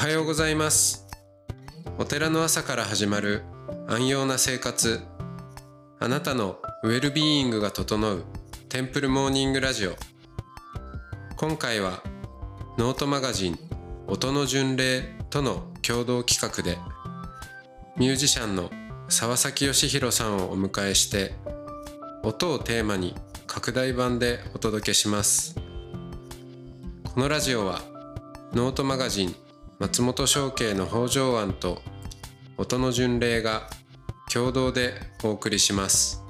はようございます。お寺の朝から始まる安養な生活。あなたのウェルビーイングが整うテンプルモーニングラジオ。今回はノートマガジン音の巡礼との共同企画でミュージシャンの沢崎義弘さんをお迎えして音をテーマに拡大版でお届けします。このラジオはノートマガジン松本商家の北条庵と音の巡礼が共同でお送りします。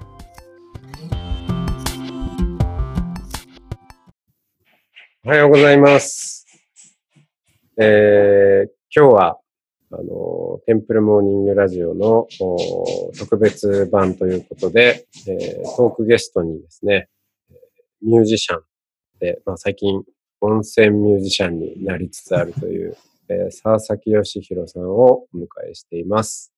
おはようございます、えー、今日はあのテンプルモーニングラジオのお特別版ということで、えートークゲストにですねミュージシャンで、まあ、最近温泉ミュージシャンになりつつあるという、えー沢崎義弘さんをお迎えしています。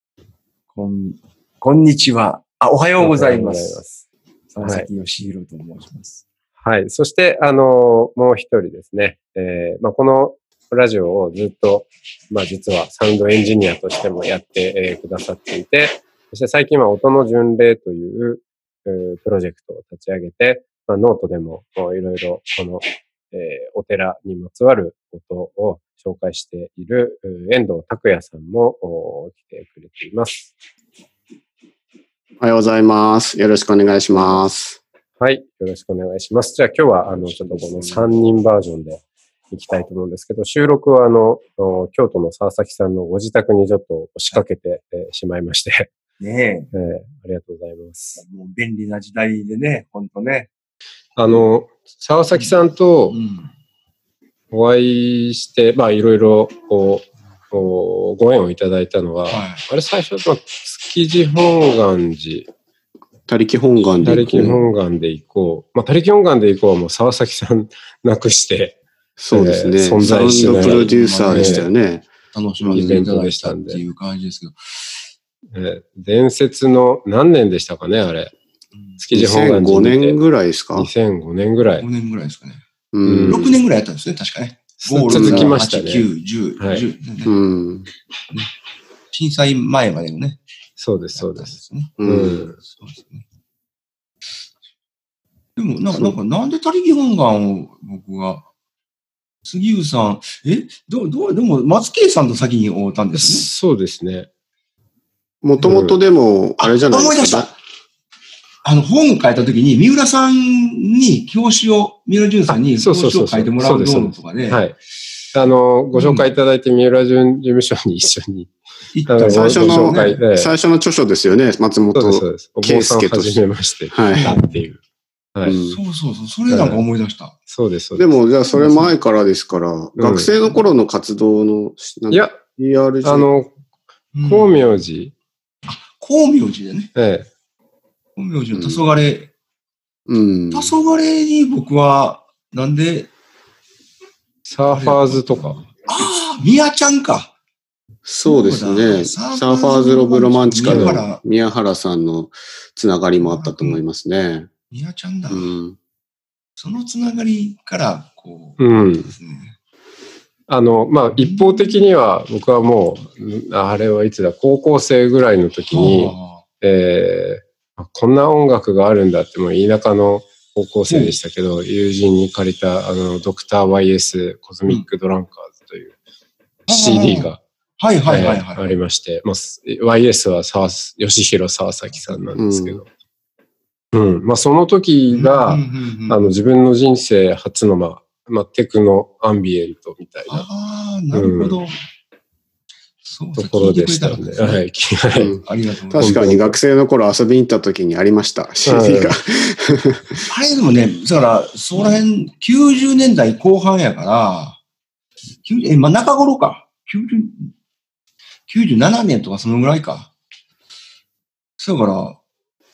こん、こんにちは。あ、おはようございまおはようございす。佐崎義弘と申します。はい。そして、あの、もう一人ですね。えーまあ、このラジオをずっと、まあ、実はサウンドエンジニアとしてもやって、えーくださっていて、そして最近は音の巡礼という、えープロジェクトを立ち上げて、まあ、ノートでもこういろいろこの、えーお寺にまつわる音を紹介している、えー遠藤拓也さんもお来てくれています。おはようございます。よろしくお願いします。はい。よろしくお願いします。じゃあ今日は、あの、ちょっとこの3人バージョンでいきたいと思うんですけど、収録はあの、お京都の沢崎さんのご自宅にちょっと押しかけて、えーしまいまして、ねえーありがとうございます。え、もう便利な時代でね、ほんとね。あの、沢崎さんとん。お会いして、まあいろいろ、こう、おご縁をいただいたのは、はい。あれ最初、まあ築地本願寺、他力本願他で力本願で行こう。まあ他力本願で行こうはもう沢崎さん なくして、そうですね。えー存在しないンドプロデューサーでしたよね。楽しませていただいたっていう感じですけど。えー伝説の何年でしたかね、あれ。築地本願寺2005にて年ぐらいですか？2005年ぐらい5。年ぐらいですかね。うん。6年ぐらいやったんですね、確かね。続きました8、ね。9、10、はい10、うん。震災前までのね。そうです、そうです。ですね。でも、なんか、なんか、なんで他力本願を僕が、杉浦さん、えどう、どう、でも、松慶さんと先に会ったんですそうですね。もともとでも、あれじゃない思い出したですか。あの、本書いた時に、三浦さんに表紙を、三浦淳さんにあそうそうそう表紙を書いてもらうどうのとかで、はい。あの、ご紹介いただいて、三浦淳事務所に一緒に。最初の最初の著書ですよね。松本。うです。お坊さんはじめまして。はい。っていう。そうそうそう、それなんか思い出した。そうです、そうです。でも、じゃあそれ前からですから、学生の頃の活動の、いや。あ、の、うん光明寺、光明寺でね、ええ、光明寺の黄昏、うん。黄昏に僕は、なんで、サーファーズとか。ああ、みやちゃんか。そうですね。サーファーズ・オブ・ロマンチカ宮原の宮原さんのつながりもあったと思いますね。みやちゃんだ。うん。そのつながりから、こう、うん。あの、まあ、一方的には、僕はもう、あれはいつだ、高校生ぐらいの時に、はえーこんな音楽があるんだって、もう田舎の高校生でしたけど、友人に借りた、あの、ドクター YS コズミックドランカーズというあ CD が、あはいはいはいえーあはい。りまして、まあ、す YS は沢吉弘沢崎さんなんですけど、うん、まあ、その時が、うんうんうんあの、自分の人生初の、まあ、まあ、テクノアンビエントみたいな。ああ、なるほど。そうところでしたねはいうんありがとうございます。確かに学生の頃遊びに行った時にありました。CD が。あれでもね、だから、そこら辺、90年代後半やから、90え、まあ、中頃か。90 97年とかそのぐらいか。だから、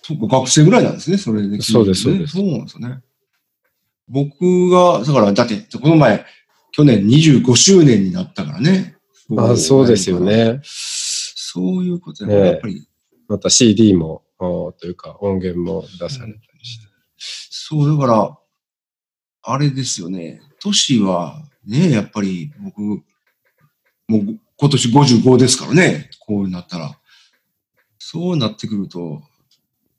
そっか、学生ぐらいなんですね、それで。そうですそうですそうなんですよね。僕が、だから、だって、この前、去年25周年になったからね。まあ、そうですよ。ね。そういうことで、ねやっぱり、また CD も、おというか音源も出されたりして。そう、だから、あれですよね。都市は、ね、やっぱり僕、もう今年55ですからね、こうなったら。そうなってくると、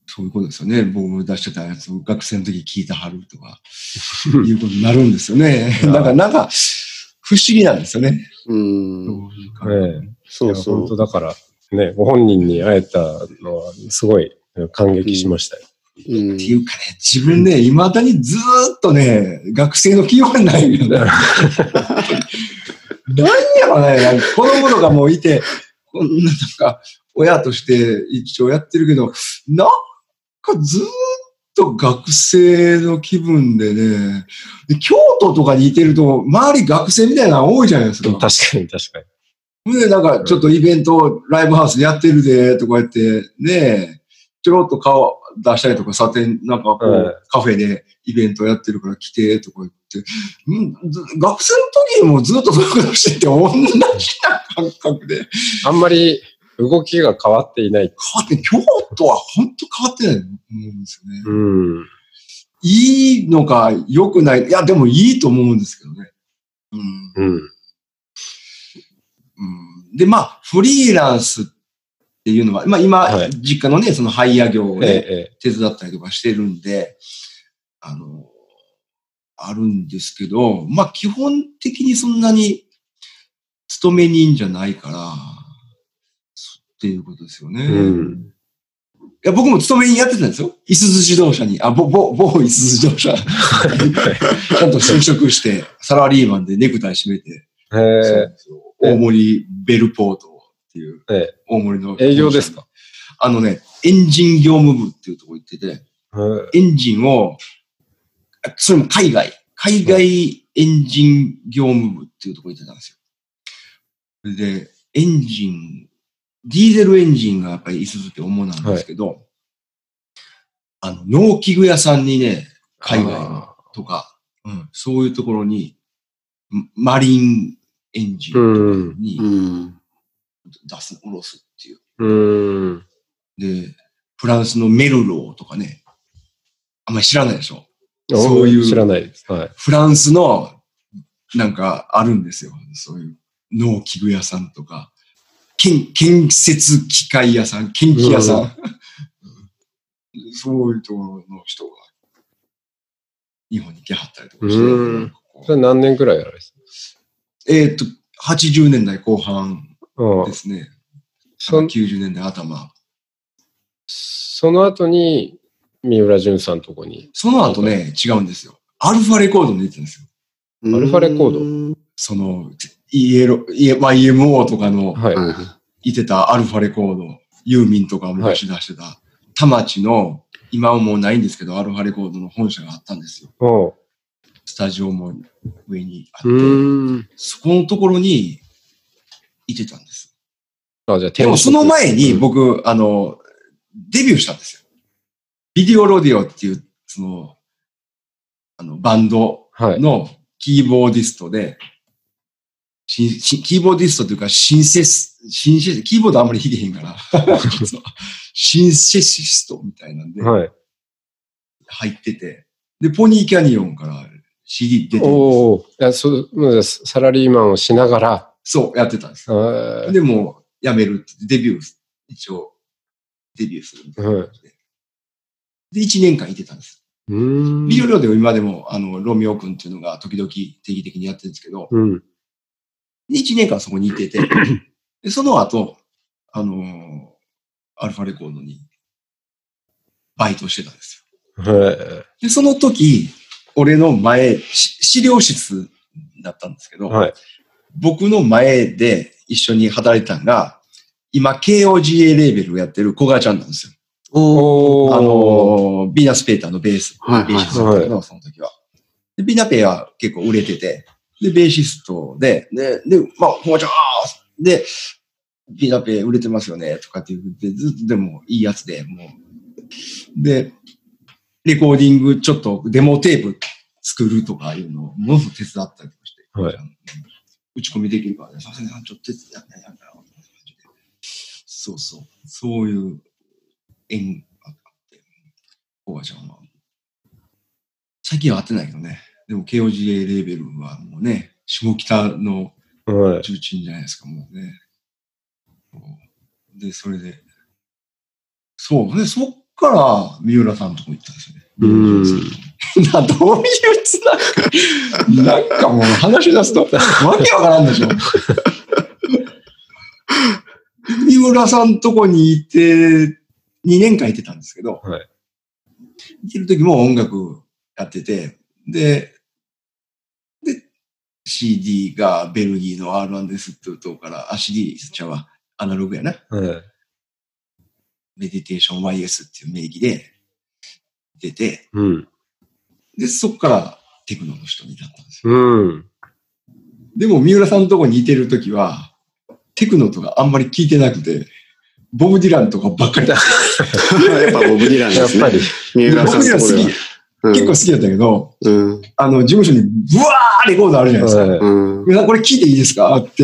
そういうことですよね。僕出してたやつを学生の時聞いたはるとか、いうことになるんですよね。なんか、なんか、不思議なんですよね。うん。そうそう本当そだから、ね、ご本人に会えたのは、すごい感激しましたよ。う。うんっていうかね、自分ね、未だにずーっとね、学生の気分ないよね。何やろね、なんか子供とかもいて、こんななんか、親として一応やってるけど、なんかずーっと学生の気分でね、で京都とかにいてると、周り学生みたいなの多いじゃないですか。確かに確かに。で、なんか、ちょっとイベント、ライブハウスでやってるで、とか言って、ねちょろっと顔出したりとか、さて、なんかこう、はいカフェでイベントやってるから来て、とか言って、うん、ず学生の時もずっとそういうことしてて、同じな感覚で。あんまり動きが変わっていない。変わって、京都は本当変わってないと思うんですよね。うん。いいのか良くない。いや、でもいいと思うんですけどね。うん。うん。うんで、まあ、フリーランスっていうのは、まあ今、はい実家のね、その廃屋業をえね、え、手伝ったりとかしてるんで、あの、あるんですけど、まあ基本的にそんなに勤め人じゃないから、そっていうことですよね。ええ。うん。いや、僕も勤め人やってたんですよ。いすゞ自動車に、あ、ぼ、ぼ、某いすゞ自動車。ちゃんと就職して、サラリーマンでネクタイ締めて、大森ベルポートっていう、ええ大森の。営業ですか？あのね、エンジン業務部っていうとこ行ってて、エンジンを、あそれも海外、海外エンジン業務部っていうとこ行ってたんですよ。で、エンジン、ディーゼルエンジンがやっぱりいすゞって主なんですけど、あの、農機具屋さんにね、海外のあとか、うん、そういうところに、マリンエンジンにうん。出す、下ろすっていう。ーうん。で、フランスのメルローとかね、あんまり知らないでしょ？そういう知らないです。はい。フランスの、なんかあるんですよ。そういう農機具屋さんとか、建建設機械屋さん、建機屋さん。そういうところの人が、日本に来はったりとかしてそれ何年くらいやられてえーっと、80年代後半ですね。そ90年代頭。その後に、三浦淳さんのとこに？その後ね、違うんですよ。アルファレコードに出てるんですよ。アルファレコード？その、EL、YMO とかのはい。いてたアルファレコード、ユーミンとか昔出してた、田町の、今はもうないんですけど、アルファレコードの本社があったんですよ。スタジオも上にあって。そこのところにいてたんです。あ、じゃあ、でもその前にうん僕、あの、デビューしたんですよ。ビデオロデオっていう、その、あの、バンドはい。のキーボーディストで、シンシンキーボーディストというか、シンセス、シンセス、キーボードあんまり弾けへんから、シンセシストみたいなんではい。入ってて、で、ポニーキャニオンから CD 出てるんですおお。いや、そう、サラリーマンをしながら、そう、やってたんです。で、もう、辞めるって、デビュー、一応、デビューするみたいな感じで。で、1年間いてたんです。ビデオロでも今でも、あの、ロミオ君っていうのが時々定期的にやってるんですけど、うん。で、1年間そこにいてて、で、その後、あのーアルファレコードにバイトしてたんですよ。はで、その時、俺の前、し資料室だったんですけど、い。はい。僕の前で一緒に働いてたのが、今、KOGA レーベルをやってる小川ちゃんなんですよ。おーあのービーナスペーターのベース、はいベーシストだったけど、その時は。で、ビーナペイは結構売れてて、で、ベーシストで、で、で、まあ、小川ちゃん、あーで、ビーナペイ売れてますよね、とかって言って、ずっとでもいいやつで、もう。で、レコーディング、ちょっとデモテープ作るとかいうのを、ものすごく手伝ったりとかして、はいうん打ち込みできるからね、さすがにちょっと手伝ってやんないやんないそうそう。そういう縁があって、小川ちゃんは。最近は会ってないけどね。でも KOGA レーベルはもうね、下北のはい。重鎮じゃないですか、もうね。で、それで、そう。で、そっから三浦さんのとこ行ったんですよね。うん。な、どういうつながりなんかもう話し出すと、わけわからんでしょ。三浦さんとこにいて、2年間いてたんですけど、はい。いてる時も音楽やってて、で、で、CD がベルギーの R&S っていうとこから、あ、CD ちゃうわ、アナログやな。はい。メディテーション YS っていう名義で出て、うん。で、そこからテクノの人になったんですよ。うん。でも、三浦さんのとこにいてるときは、テクノとかあんまり聞いてなくて、ボブ・ディランとかばっかりだ。やっぱボブ・ディランですね。やっぱり。三浦ボブ・ディラン好き、さんとこでは。結構好きだったけど、うん。あの、事務所にブワーレコードあるじゃないですか。はいうん。皆さんこれ聞いていいですか？って。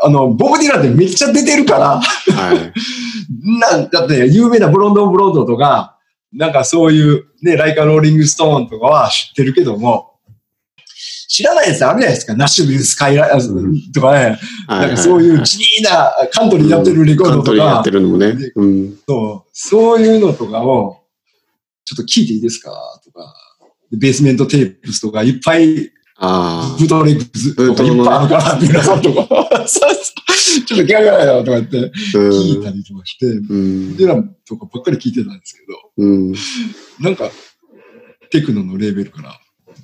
あの、ボブ・ディランってめっちゃ出てるから、はい。なんだって有名なブロンド・ブロードとか、なんかそういうね、ライカ・ローリング・ストーンとかは知ってるけども、知らないやつあるじゃないですか？ナッシュビル・スカイライとかね、なんかそういう地味なカントリーやってるレコードとかカントリーやって、るのもね。うん。そうそういうのとかを、ちょっと聞いていいですか？とか、ベースメントテープスとかいっぱい、あブレックスとかいっぱいあるから、皆さんとか、ちょっと気がないなとか言ってあ。聞いたりとかして、うん。ディランとかばっかり聞いてたんですけど、うん。なんか、テクノのレーベルから、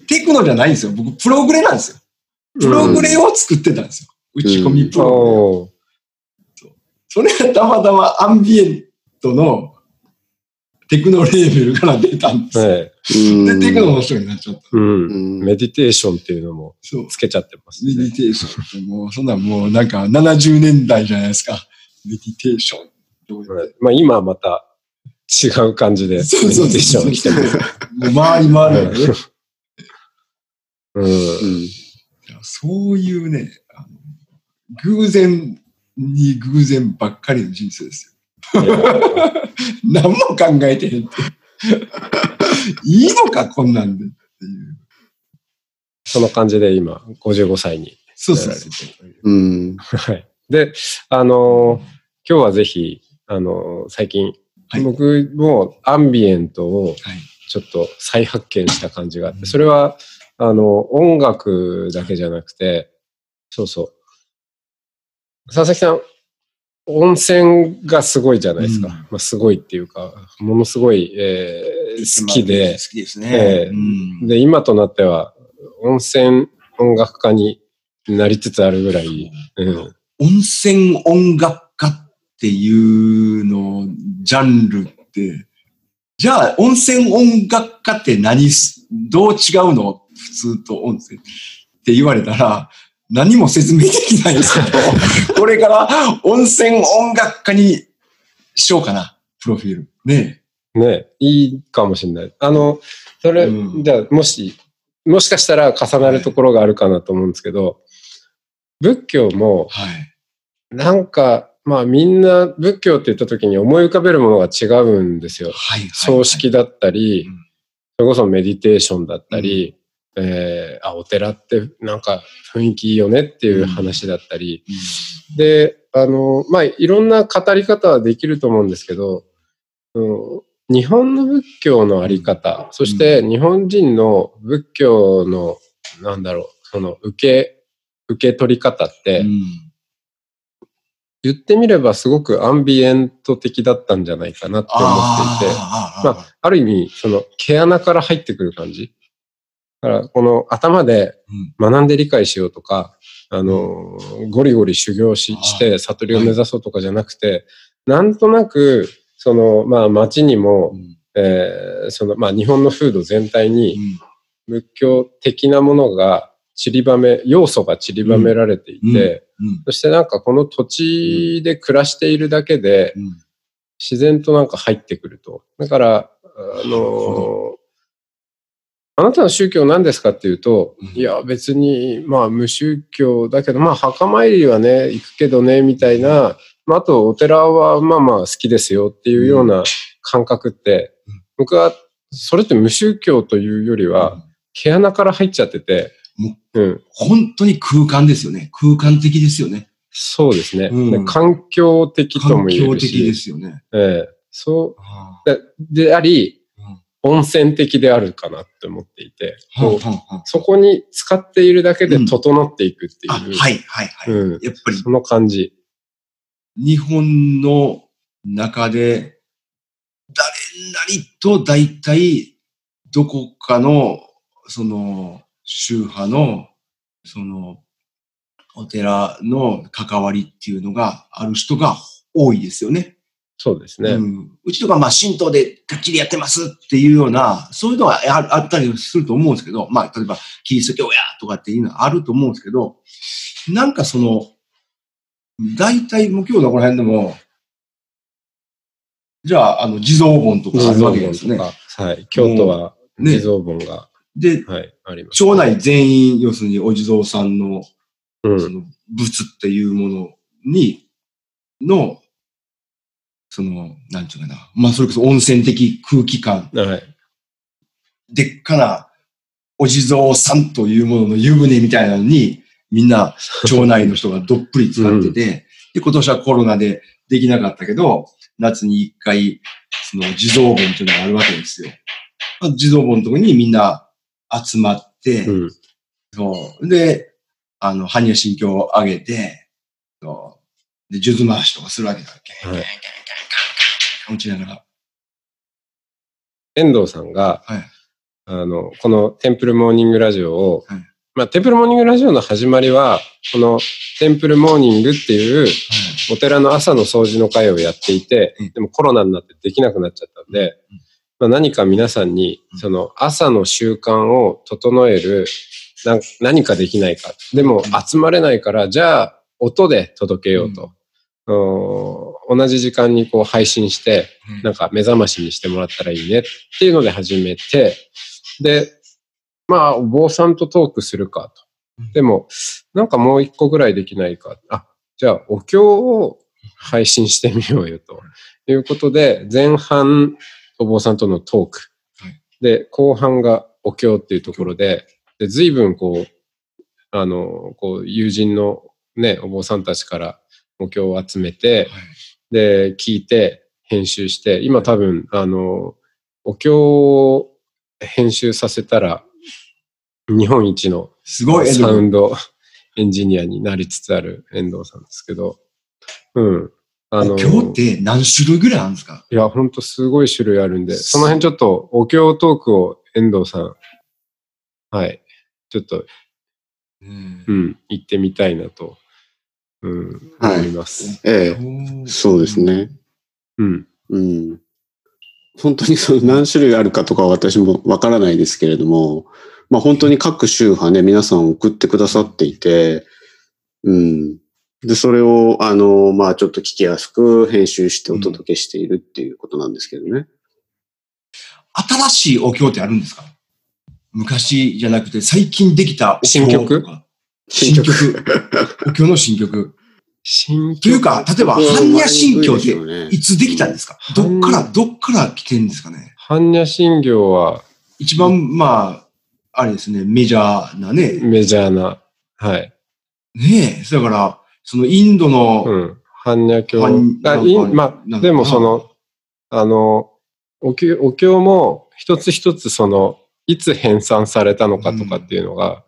テクノじゃないんですよ。僕、プログレなんですよ。プログレを作ってたんですよ。打ち込みプログレそれがたまたまアンビエントのテクノレーベルから出たんですよ。はい。うん。で、テクノの人になっちゃった。うん。うん。メディテーションっていうのもそう。つけちゃってますねメディ。テーションってもう、そんなんもうなんか70年代じゃないですか。メディテーション。どういう？はいまあ今はまた違う感じでメデそうそうィテーションしても。もう回り回るよね。うん。うん。そういうね、あの偶然に偶然ばっかりの人生ですよ。何も考えてへんって。いいのか、こんなんでっていう。その感じで今、55歳にそうれてそう。るという。うん。はい。で、あのー今日はぜひ、あのー最近、はい僕もアンビエントをはい。ちょっと再発見した感じがあって、それは、あの、音楽だけじゃなくて、そうそう。佐々木さん、温泉がすごいじゃないですか。うんまあ、すごいっていうか、ものすごい、えー好きで好、きですえね。えうんで、今となっては、温泉音楽家になりつつあるぐらい、うん。温泉音楽家っていうの、ジャンルって、じゃあ、温泉音楽家って何す、どう違うの？普通と温泉って言われたら、何も説明できないんですけど、これから温泉音楽家にしようかな、プロフィール。ねね、いいかもしれない。あの、それ、うんじゃあ、もし、もしかしたら重なるところがあるかなと思うんですけど、仏教も、はい。なんか、まあみんな仏教って言った時に思い浮かべるものが違うんですよ。はい。はい葬式だったり、うんそれこそメディテーションだったり、えーあ、お寺ってなんか雰囲気いいよねっていう話だったり、で、あの、まあ、いろんな語り方はできると思うんですけど、うん日本の仏教のあり方、そして日本人の仏教の、なんだろう、その受け、受け取り方って、うん。言ってみればすごくアンビエント的だったんじゃないかなって思っていて、あー。まあ、ある意味、その毛穴から入ってくる感じ。だから、この頭でうん。学んで理解しようとか、あの、ゴリゴリ修行しして悟りを目指そうとかじゃなくて、なんとなく、その、まあ、街にも、うん。えーその、まあ、日本の風土全体うにん。仏教的なものが散りばめ、要素が散りばめられていて、うん。そしてなんかこの土地で暮らしているだけで、うん。自然となんか入ってくると。だから、あのほ、あなたの宗教何ですかっていうと、うんいや別に、まあ無宗教だけど、まあ墓参りはね、行くけどね、みたいな、まああとお寺はまあまあ好きですよっていうような感覚って、うん僕はそれって無宗教というよりは、毛穴から入っちゃってて、もう、うん。本当に空間ですよね。空間的ですよね。そうですね。うんで環境的と環も言える境的でし、すよね。ええそうはででありうん、温泉的であるかなって思っていて、こうそこに使っているだけで整っていくっていう、あ、はい、はい、はい。うんやっぱりその感じ。日本の中で、誰なりと大体、どこかの、その、宗派の、その、お寺の関わりっていうのがある人が多いですよね。そうですね。うん、うちとか、まあ、神道でがっちりやってますっていうような、そういうのはああったりすると思うんですけど、まあ、例えば、キリスト教やとかっていうのはあると思うんですけど、なんかその、大体、もう今日のこの辺でも、じゃあ、あの、地蔵盆とかあるわけですね。はい。京都はね地蔵盆が、で、はい、あります。町内全員、要するにお地蔵さんの、うん。その、仏っていうものに、の、その、なんていうかな。まあ、それこそ温泉的空気感はい。でっかなお地蔵さんというものの湯船みたいなのに、みんな 町内の人がどっぷり使ってて、で、今年はコロナでできなかったけど、夏に一回、その地蔵盆というのがあるわけですよ。まあ地蔵盆のところにみんな集まって、うん。そう。で、あの、般若心経を上げて、そう。で、数珠回しとかするわけだっけ。はい打ちながら。遠藤さんが、はい。あの、このテンプルモーニングラジオを、はいまあ、テンプルモーニングラジオの始まりは、このテンプルモーニングっていうお寺の朝の掃除の会をやっていてうん、でもコロナになってできなくなっちゃったんで、まあ、何か皆さんにうん、その朝の習慣を整える、な何かできないか。でも集まれないから、じゃあ音で届けようと。うん同じ時間にこう配信して、なんか目覚ましにしてもらったらいいねっていうので始めて、で、まあ、お坊さんとトークするかうんと。でも、なんかもう一個ぐらいできないか。あ、じゃあ、お経を配信してみようよということで、前半、お坊さんとのトークはい。で、後半がお経っていうところで、で、随分こう、あの、こう、友人のね、お坊さんたちからお経を集めて、はいで、聞いて、編集して、今多分、あの、お経を編集させたら、日本一のすごい、サウンドエンジニアになりつつある遠藤さんですけど、うん。あの、今日って何種類ぐらいあるんですか？いや、ほんとすごい種類あるんで、その辺ちょっとお経トークを遠藤さん、はい、ちょっと、うん。うん、行ってみたいなと、うん、はい思います。ええ、そうですね。うん。うん。本当にその何種類あるかとかは私もわからないですけれども、まあ本当に各宗派ね、皆さん送ってくださっていて、うん。で、それを、あの、まあちょっと聞きやすく編集してお届けしているっていうことなんですけどね。新しいお経ってあるんですか？昔じゃなくて最近できたお経新曲？新曲。お経の新曲。新というか、例えば、般若心経ってね。いつできたんですか？どっから、どっから来てるんですかね？般若心経は一番、まあ、あれですね、メジャーなね。メジャーな、はい。ねえ、だから、そのインドの、うん。般若経。般あいなんかまあ、でもその、あの、お経お経も一つ一つその、いつ編纂されたのかとかっていうのが、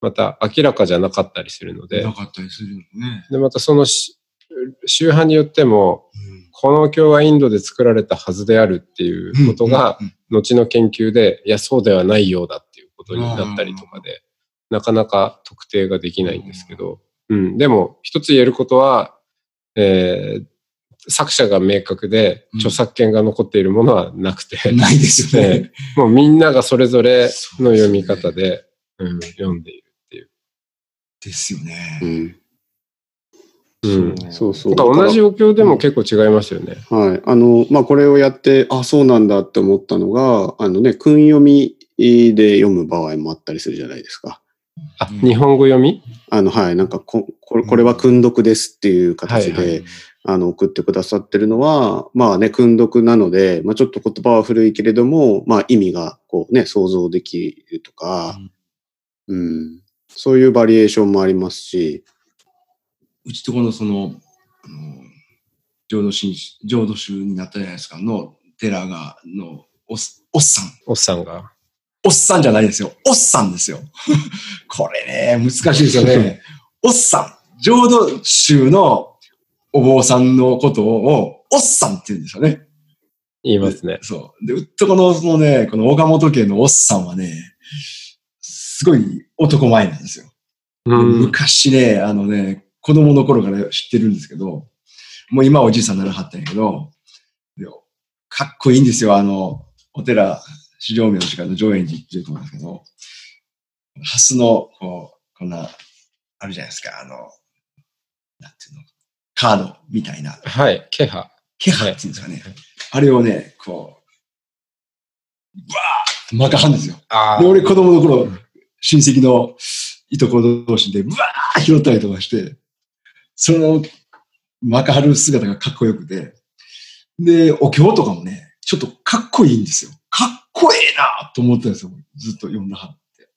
また明らかじゃなかったりするので。な、かったりするよね。で、またそのし宗派によっても、このお経はインドで作られたはずであるっていうことが、うん、うん後の研究で、いや、そうではないようだっていうことになったりとかで、なかなか特定ができないんですけど、うん、でも、一つ言えることは、えー作者が明確で、うん。著作権が残っているものはなくて、ないですよ ね。もうみんながそれぞれの読み方で、うん、読んでいる。ですよねう。ん。うん。そうそう。同じお経でも結構違いますよね。はい。あの、まあ、これをやって、あ、そうなんだって思ったのが、あのね、訓読みで読む場合もあったりするじゃないですか。あ、うん日本語読み？あの、はい。なんかこ、これこれは訓読ですっていう形で、はいはいあの、送ってくださってるのは、まあね、訓読なので、まあちょっと言葉は古いけれども、まあ意味がこうね、想像できるとか、うん。そういうバリエーションもありますし、うちとこのその、あの、浄土真浄土宗になったじゃないですか、の寺が、の、おっおっさん。おっさんが？おっさんじゃないですよ。おっさんですよ。これね、難しいですよね。おっさん。浄土宗のお坊さんのことを、おっさんって言うんですよね。言いますね。そう。で、うっとこの、そのね、この岡本家のおっさんはね、すごい男前なんですよ。でうん。昔ね、あのね、子供の頃から知ってるんですけど、もう今おじいさんにならはったんやけど、でかっこいいんですよ、あの、お寺、四条明寺の上円寺っていうところなんですけど、ハスの、こう、こんな、あるじゃないですか、あの、なんていうの、カードみたいな、はい。気配。気配っていうんですかね。あれをね、こう、バーッと巻かはんですよ。あで、俺子供の頃、親戚のいとこ同士で、ブワー拾ったりとかして、その、マカハル姿がかっこよくて、で、お経とかもね、ちょっとかっこいいんですよ。かっこええなと思ったんですよ。ずっと読んだはって。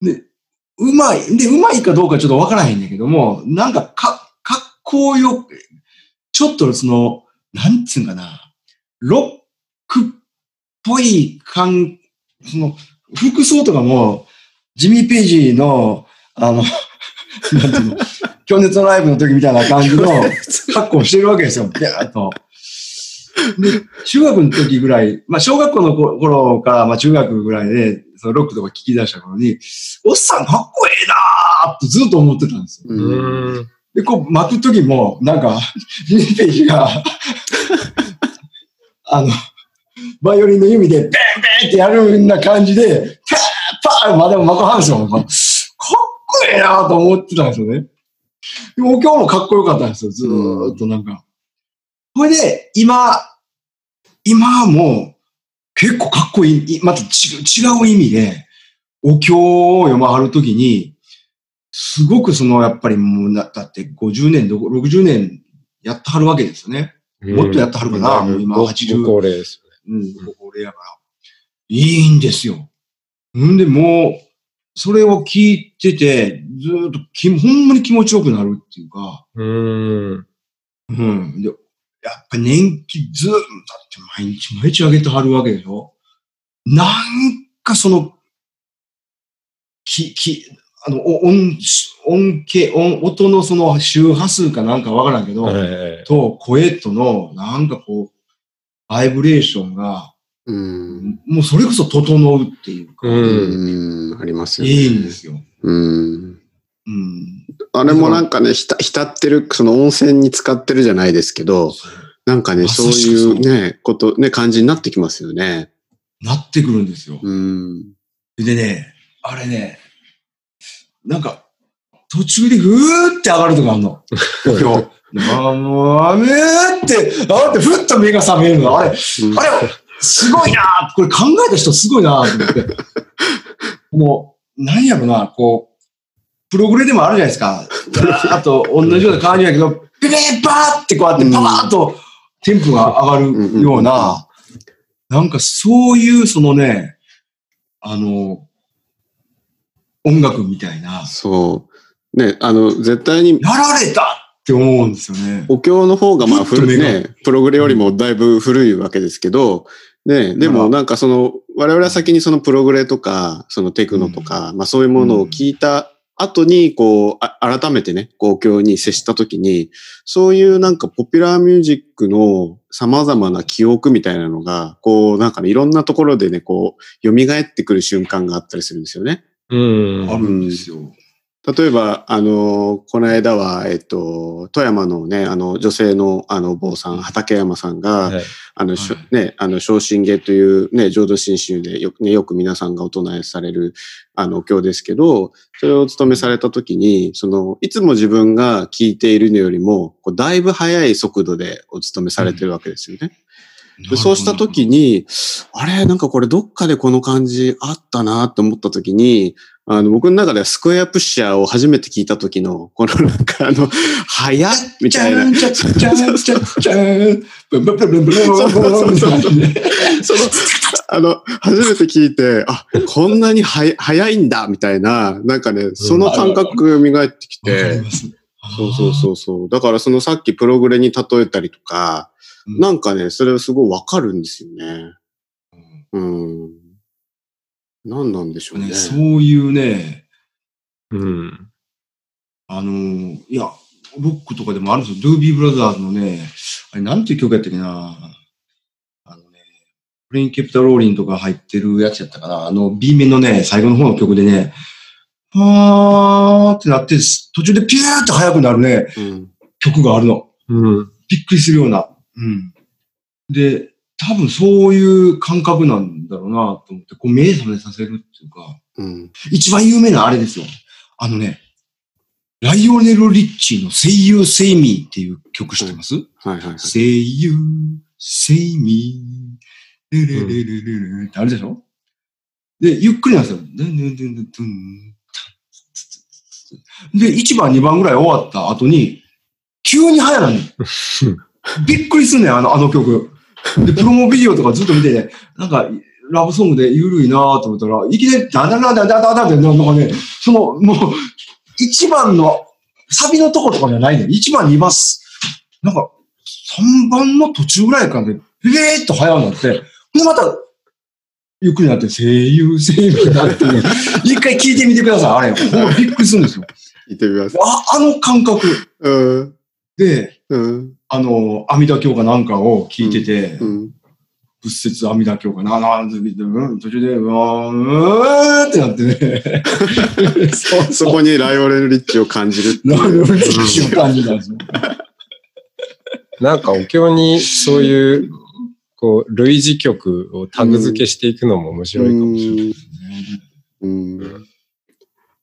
で、うまい。で、うまいかどうかちょっとわからへんねんけども、なんかか、かっこよく、ちょっとその、なんつうんかな、ロックっぽい感、その、服装とかも、ジミー・ページの、あの、なんていうの、今日熱のライブの時みたいな感じの 格好をしてるわけですよ。ビャーっと。で、中学の時ぐらい、まあ小学校の頃から、まあ中学ぐらいで、そのロックとか聞き出した頃に、おっさんかっこええなーってずっと思ってたんですよ。で、こう巻く時も、なんか、ジミー・ページが、あの、バイオリンの弓で、ベってやるような感じで、パーパーま。かっこええなと思ってたんですよね。でも今日もかっこよかったんですよ。ずーっとなんか。これで、今、今はもう、結構かっこいい、いまた違う違う意味で、お経を読まはるときに、すごくその、やっぱりもうな、だって50年、どこ60年やってはるわけですよね。もっとやってはるかな、もう今ご80ご高齢ですうん、ご高齢やから。いいんですよ。んで、もう、それを聞いてて、ずーっとき、ほんまに気持ちよくなるっていうか。うん。うん。でやっぱ年季ずーっと、だって毎日毎日あげてはるわけでしょなんかその、き、き、あの、お音、音形、音、音のその周波数かなんかわからんけど、はいと声との、なんかこう、バイブレーションが、うん。もうそれこそ整うっていうか、うんうん。ありますよね。いいんですよ。うん。うん。あれもなんかね、浸ってる、その温泉に使ってるじゃないですけど、なんかね、あそういそううね、こと、ね、感じになってきますよね。なってくるんですよ。うん。でね、あれね、なんか、途中でふーって上がるとかあるの。今日。あもう、あめーって、あってふっと目が覚めるの。あれ、あれ、すごいなーこれ考えた人すごいなーと思って。もう、なんやろな、こう、プログレでもあるじゃないですか。あと、同じような感じやけど、ピピーパーってこうやってパワーっとテンポが上がるような、なんかそういうそのね、あの、音楽みたいな、そう。ね、あの、絶対に、やられたって思うんですよね。お経の方がまあ古いね、プログレよりもだいぶ古いわけですけど、ね、でもなんかその、我々は先にそのプログレとか、そのテクノとか、まあそういうものを聞いた後に、こう、あ改めてね、こうお経に接した時に、そういうなんかポピュラーミュージックの様々な記憶みたいなのが、こうなんかね、いろんなところでね、こう、蘇ってくる瞬間があったりするんですよね。うん。あるんですよ。例えば、あの、この間は、えっと、富山のね、あの、女性の、あの、坊さん、畠山さんが、はいあの、はいね、あの、昇進芸というね、浄土真宗でよくね、よく皆さんがお唱えされる、あの、お経ですけど、それをお務めされたときに、その、いつも自分が聞いているのよりも、こうだいぶ速い速度でお務めされてるわけですよね。でそうした時に、あれ、なんかこれどっかでこの感じあったなって思った時に、あの、僕の中ではスクエアプッシャーを初めて聞いた時の、このなんかあの、早っ？みたいな。その、あの、初めて聞いて、あ、こんなには早いんだみたいな、なんかね、その感覚磨いてきて、そうそうそうそう。だからそのさっきプログレに例えたりとか、うんなんかね、それすごいわかるんですよね。うん。何なんでしょうね。ね、そういうね、うん。あのーいや、ロックとかでもあるんですよ。ドゥービーブラザーズのね、あれなんていう曲やったっけなあのね、プレインキャピタルローリンとか入ってるやつやったかなあの B 面のね、最後の方の曲でね、パーってなって、途中でピューって速くなるね、うん。曲があるの。うん。びっくりするような。うん。で、多分そういう感覚なんだろうなと思って、こう目覚めさせるっていうか、うん。一番有名なあれですよ。あのね、ライオネル・リッチーの Say You, Say Me っていう曲知ってます、はいはいはい。?Say You, Say Me, レレレレレレってあるでしょで、ゆっくりなんですよ。ドゥンドゥンドゥンドゥンドゥンで、1番、2番ぐらい終わった後に、急に速なるの。びっくりすんねん、あの、あの曲。で、プロモビデオとかずっと見てて、なんか、ラブソングで緩いなと思ったら、いきなりダダダダダダダって、なんかね、その、もう、1番の、サビのとことかじゃないねん。1番、2番、なんか、3番の途中ぐらいからね、えーっと速くなって、で、また、ゆっくりなって、声優、声優になってね、一回聞いてみてください、あれ。ほんまびっくりするんですよ。聞いてみます。あ、あの感覚うん。で、うん。あの、阿弥陀経かなんかを聞いてて、うん。仏説阿弥陀経かな、なんて聞いて、うん、途中で、うわーうーんってなってね。そ うそこにライオネル・リッチを感じるってないう。る瞬間になんですよ。なんかお経にそういう、こう、類似曲をタグ付けしていくのも面白いかもしれない。うん。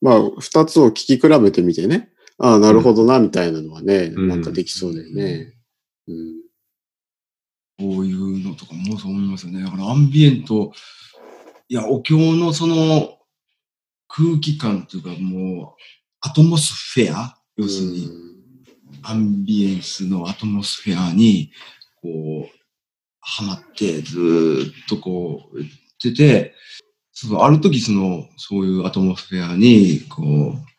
まあ、二つを聞き比べてみてね。ああ、なるほどな、みたいなのはね、うんなんかできそうだよね。うん。こういうのとかもそう思いますよね。だからアンビエント、いや、お経のその空気感っていうかもう、アトモスフェア要するに、アンビエンスのアトモスフェアに、こう、ハマって、ずーっとこう、言ってて、そうある時その、そういうアトモスフェアに、こう、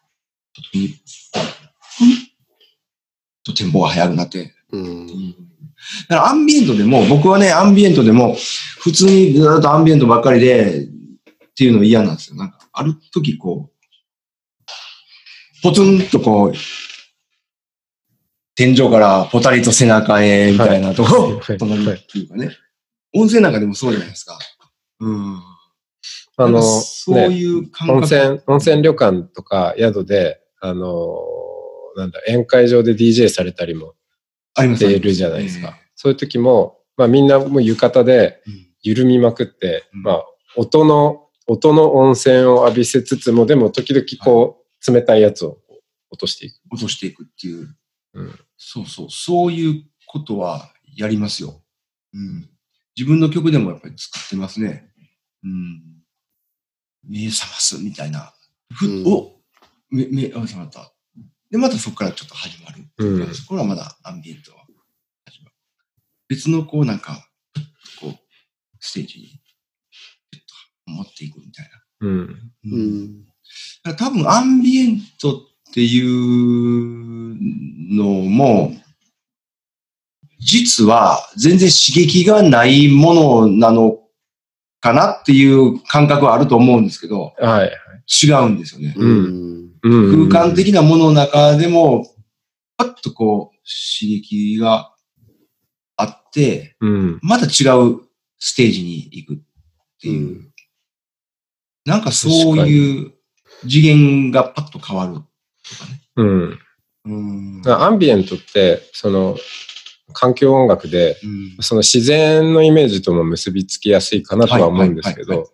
時に、とテンポが速くなって、うん。だからアンビエントでも、僕はね、アンビエントでも、普通にずっとアンビエントばっかりで、っていうの嫌なんですよ。なんか、ある時こう、ポツンとこう、天井からポタリと背中へ、みたいなとこ、はい隣はいっていうかね。温泉なんかでもそうじゃないですか。うん。あのそうね、いう感覚。温泉、温泉旅館とか宿で、あの、なんだ、宴会場で DJ されたりもしているじゃないですか。。そういう時も、まあみんなもう浴衣でうん緩みまくって、うんまあ音の、音の温泉を浴びせつつも、でも時々こう、冷たいやつを落としていく。落としていくっていう。うんそうそう。そういうことはやりますよ。うん。自分の曲でもやっぱり使ってますね。うん。目覚ますみたいな。ふ、うんお目、目覚まった。で、またそこからちょっと始まる。うんそこからまだアンビエントは始まる。別のこうなんか、こう、ステージに、持っていくみたいな。うん。ううん多分アンビエントっていうのも、実は全然刺激がないものなのかなっていう感覚はあると思うんですけど、はい。違うんですよね。うん。うん空間的なものの中でも、パッとこう刺激があって、うん。また違うステージに行くっていう。うんなんかそういう次元がパッと変わるとかね。うん。うんアンビエントって、その、環境音楽で、うん。その自然のイメージとも結びつきやすいかなとは思うんですけど、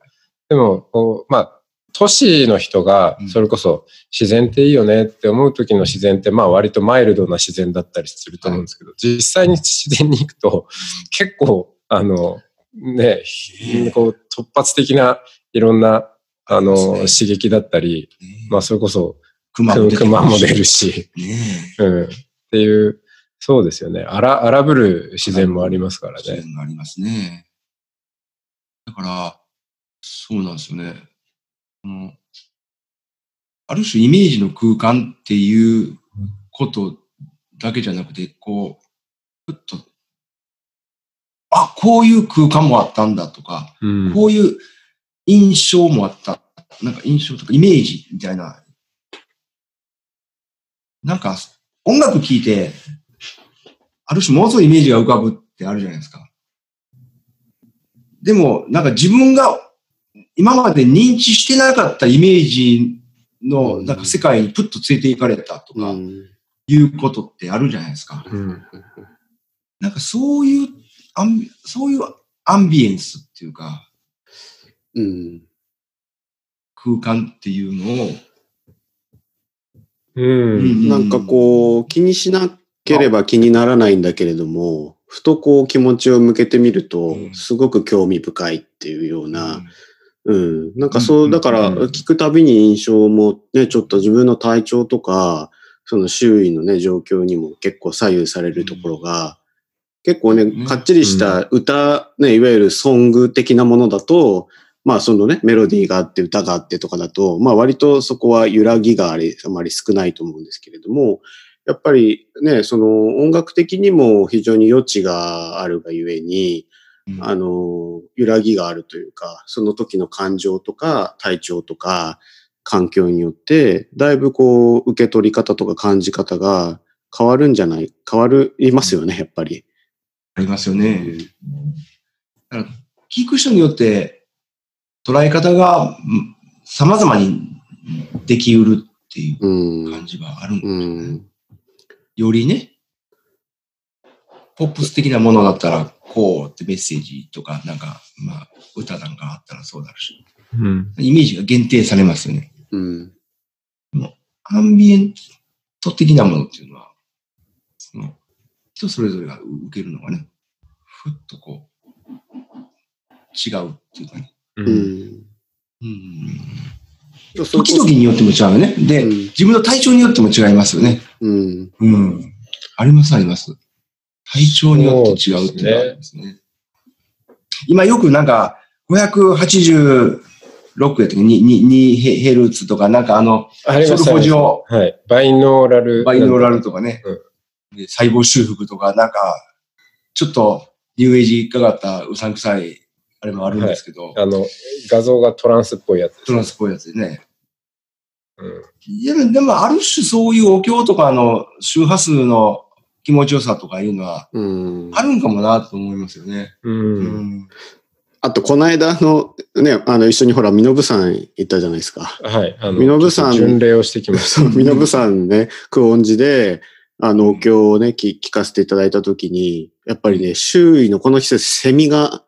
でも、こうまあ、都市の人がうん、それこそ自然っていいよねって思う時の自然って、まあ割とマイルドな自然だったりすると思うんですけど、実際に自然に行くと、結構あの、ね、こう突発的ないろんな、あの、刺激だったり、まあそれこそ、熊も出るし、うん。っていう、そうですよね。荒、荒ぶる自然もありますからね。自然がありますね。だから、そうなんですよね。うん、ある種イメージの空間っていうことだけじゃなくて、こう、ふっと、あ、こういう空間もあったんだとか、うん、こういう印象もあった。なんか印象とかイメージみたいな。なんか音楽聴いて、ある種ものすごいイメージが浮かぶってあるじゃないですか。でも、なんか自分が今まで認知してなかったイメージの、なんか世界にプッとついていかれたとか、いうことってあるじゃないですか。なんかそういうアン、そういうアンビエンスっていうか、うん、空間っていうのを、うん、なんかこう、気にしなければ気にならないんだけれども、ふとこう気持ちを向けてみると、すごく興味深いっていうような、うん。なんかそう、だから聞くたびに印象もね、ちょっと自分の体調とか、その周囲のね、状況にも結構左右されるところが、結構ね、かっちりした歌、ね、いわゆるソング的なものだと、まあそのね、メロディーがあって歌があってとかだと、まあ割とそこは揺らぎがあり、あまり少ないと思うんですけれども、やっぱりね、その音楽的にも非常に余地があるがゆえに、あの、揺らぎがあるというか、その時の感情とか体調とか環境によって、だいぶこう、受け取り方とか感じ方が変わるんじゃない、変わる、いますよね、やっぱり。ありますよね。だから聞く人によって捉え方が様々にできうるっていう感じはあるんですよね。うん、よりね、ポップス的なものだったら、こうってメッセージとか、なんか、まあ、歌なんかあったらそうだし、うん、イメージが限定されますよね。うん、もアンビエント的なものっていうのは、その人それぞれが受けるのがね、ふっとこう、違うっていうかね。うん。うん、時々によっても違うよね。で、うん、自分の体調によっても違いますよね。うん。うん。あります、あります。体調によって違うっていうのはありますね。今よくなんか、586やったっけ？2, 2ヘルツとか、なんかあの、ソルフォジオ。はい。バイノーラル。バイノーラルとかね。うん、細胞修復とか、なんか、ちょっとニューエイジかかったうさんくさい、あれもあるんですけど。はい、あの、画像がトランスっぽいやつ、トランスっぽいやつでね。うん。いや、でもある種そういうお経とかの周波数の気持ちよさとかいうのは、あるんかもなと思いますよね。うん。うん、あと、この間の、ね、あの、一緒にほら、ミノブ山行ったじゃないですか。はい。あの、ミノブ山。巡礼をしてきました。そう、ミノブ山ね、久遠寺で、あの、お経をね、聞かせていただいたときに、やっぱりね、周囲のこの季節、セミが、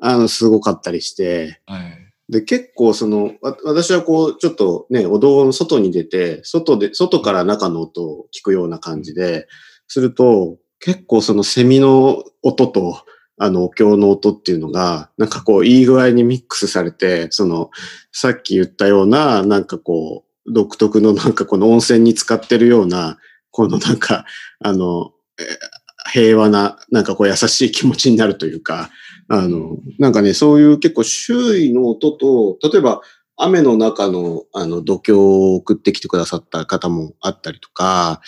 あの、すごかったりして、はい。で、結構その、私はこう、ちょっとね、お堂の外に出て、外で、外から中の音を聞くような感じで、すると、結構そのセミの音と、あの、お経の音っていうのが、なんかこう、いい具合にミックスされて、その、さっき言ったような、なんかこう、独特のなんかこの温泉に使ってるような、このなんか、あの、平和な、なんかこう優しい気持ちになるというか、あの、なんかね、そういう結構周囲の音と、例えば雨の中のあの土況を送ってきてくださった方もあったりとか、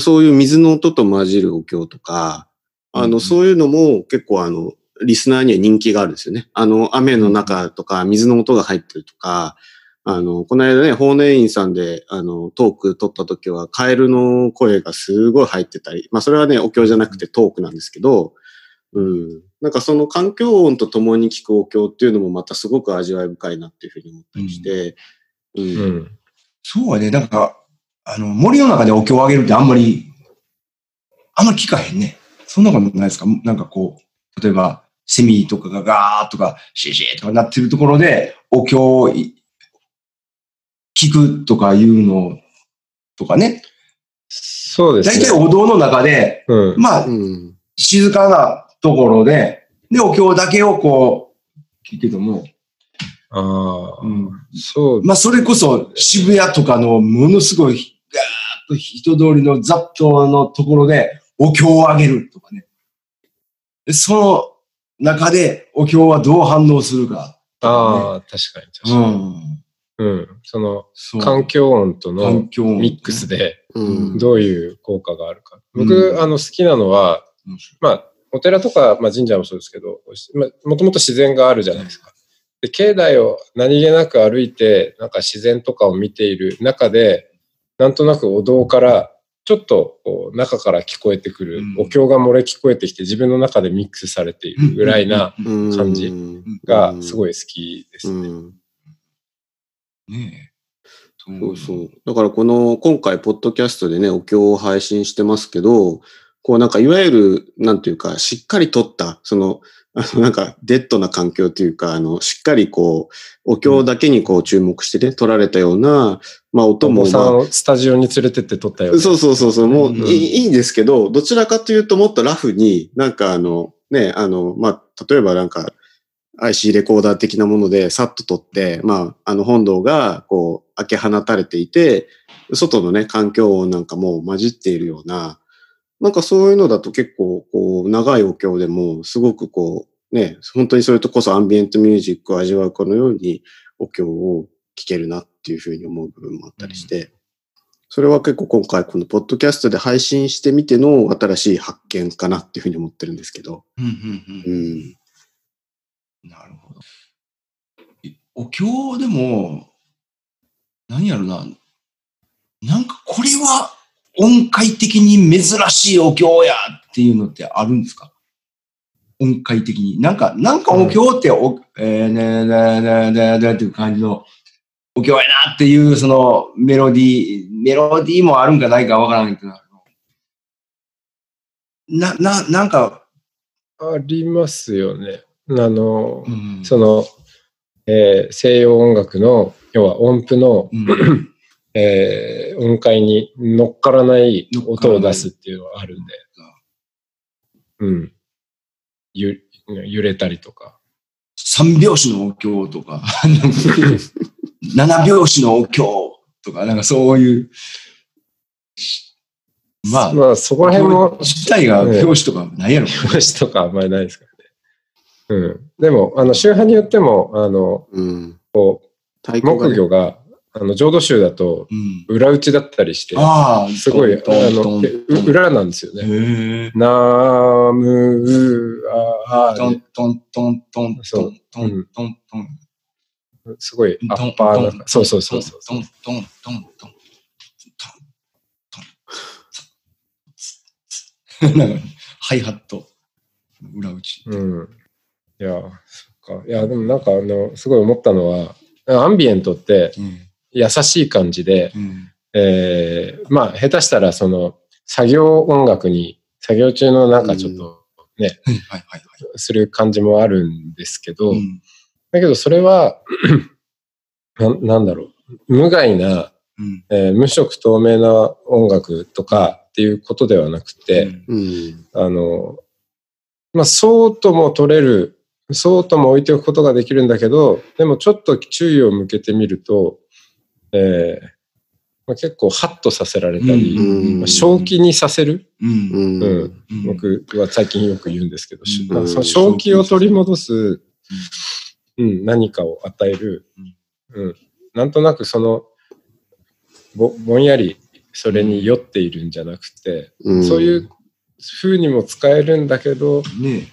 そういう水の音と混じるお経とか、あの、そういうのも結構あの、リスナーには人気があるんですよね。あの、雨の中とか水の音が入ってるとか、あの、この間ね、法然院さんで、あの、トーク撮った時は、カエルの声がすごい入ってたり、まあ、それはね、お経じゃなくてトークなんですけど、うん。なんかその環境音と共に聞くお経っていうのもまたすごく味わい深いなっていうふうに思ったりして、うん。そうね、なんか、あの、森の中でお経をあげるってあんまり、あんまり聞かへんね。そんなことないですかなんかこう、例えば、セミとかがガーとか、シーシーとかなってるところで、お経を聞くとかいうのとかね。そうですね。大体お堂の中で、うん、まあ、うん、静かなところで、で、お経だけをこう、聞くけども、ああ、うんそう。まあ、それこそ渋谷とかのものすごい、ガーッと人通りの雑踏のところでお経をあげるとかね。でその中でお経はどう反応するか。ああ、確かに確うかに。ん。うん。その、環境音とのミックスでうん。どういう効果があるか。うん僕、あの、好きなのは、面まあ、お寺とか、まあ、神社もそうですけど、まあ、もともと自然があるじゃないですか。で、境内を何気なく歩いて、なんか自然とかを見ている中で、なんとなくお堂から、ちょっとこう中から聞こえてくる、うんお経が漏れ聞こえてきて自分の中でミックスされているぐらいなうん感じがすごい好きですね。うん。ねえ。そうそう。だからこの、今回、ポッドキャストでね、お経を配信してますけど、こうなんか、いわゆる、なんていうか、しっかりとった、その、あの、なんか、デッドな環境というか、あの、しっかりこう、お経だけにこう注目してね、撮られたような、まあ、音も、お子さまあスタジオに連れてって撮ったような。そうそうそうそう、もういいんですけど、どちらかというともっとラフに、なんかあの、ね、あの、まあ、例えばなんか、IC レコーダー的なものでさっと撮って、まあ、あの本堂がこう、開け放たれていて、外のね、環境音なんかも混じっているような、なんかそういうのだと結構、こう、長いお経でも、すごくこう、ね、本当にそれとこそアンビエントミュージックを味わうかのように、お経を聴けるなっていうふうに思う部分もあったりして、それは結構今回このポッドキャストで配信してみての新しい発見かなっていうふうに思ってるんですけど。うんうんううんん。なるほど。いお経でも、何やろな。なんかこれは音階的に珍しいお経やっていうのってあるんですか？音階的に。なんか、なんかお経ってお、えー、ねーねーねーねーねーっていう感じのお経やなっていうそのメロディー、メロディーもあるんかないかわからんけど。な、な、なんか、ありますよね。あの、うんその、えー西洋音楽の、要は音符の、うんえー音階に乗っからない音を出すっていうのがあるんで、うん。ゆ揺れたりとか。三拍子のお経とか、七拍子のお経とか、なんかそういう、まあ、まあ、そこら辺も、自体が拍子とかないやろ。表紙とかあんまりないですからね。うん。でも、あの、宗派によっても、あの、うん。こう、木魚が、あの、浄土宗だと、うん。裏打ちだったりして、ああ、すごい、あの、裏なんですよね。へえ。なむうああトントントントントントントントン。すごいアッパーな。そうそうそうそう。トントントントントン。トン。なんか、ハイハット。裏打ち。うん。いや、そっか。いや、でもなんか、あの、すごい思ったのは、アンビエントってうん。優しい感じで、うん。えー、まあ、下手したら、その、作業音楽に、作業中のなんかちょっと、はいはいはい。する感じもあるんですけど、うん。だけどそれは、ななんだろう、無害な、うん。えー無色透明な音楽とかっていうことではなくて、うん。あの、まあ、そうとも取れる、そうとも置いておくことができるんだけど、でもちょっと注意を向けてみると、えーまあ、結構ハッとさせられたり、正気にさせる、うん。僕は最近よく言うんですけど、その正気を取り戻す、うん、何かを与える、うん、なんとなくそのぼぼんやりそれに酔っているんじゃなくて、うん。そういう風にも使えるんだけど、ね。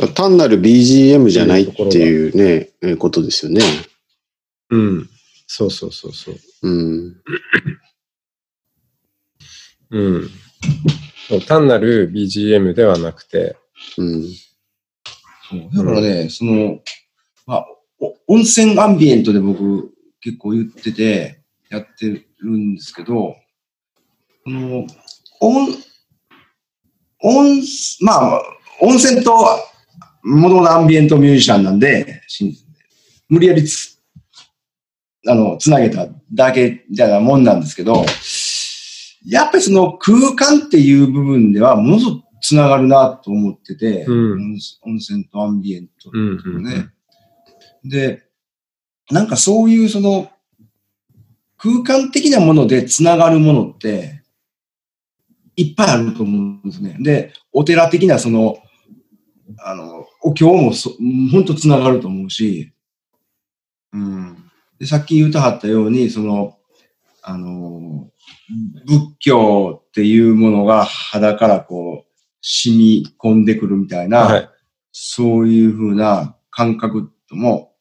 うん、単なる BGM じゃないっていうね、えーことですよね。うん、そうそうそうそう。うん。うん。単なる BGM ではなくて、うん。そう。だからね、その、まあ、お温泉アンビエントで僕結構言ってて、やってるんですけど、この、温、温、まあ、温泉と、もともとアンビエントミュージシャンなんで、し無理やりつ、あの、つなげただけみたいなもんなんですけど、やっぱりその空間っていう部分では、ものすごくつながるなと思ってて、うん温泉とアンビエントうんとかね。で、なんかそういうその、空間的なものでつながるものって、いっぱいあると思うんですね。で、お寺的なその、あの、お経もそ、本当つながると思うし、うん。で、さっき言うたはったように、その、あの、仏教っていうものが肌からこう、染み込んでくるみたいな、はい。そういうふうな感覚とも、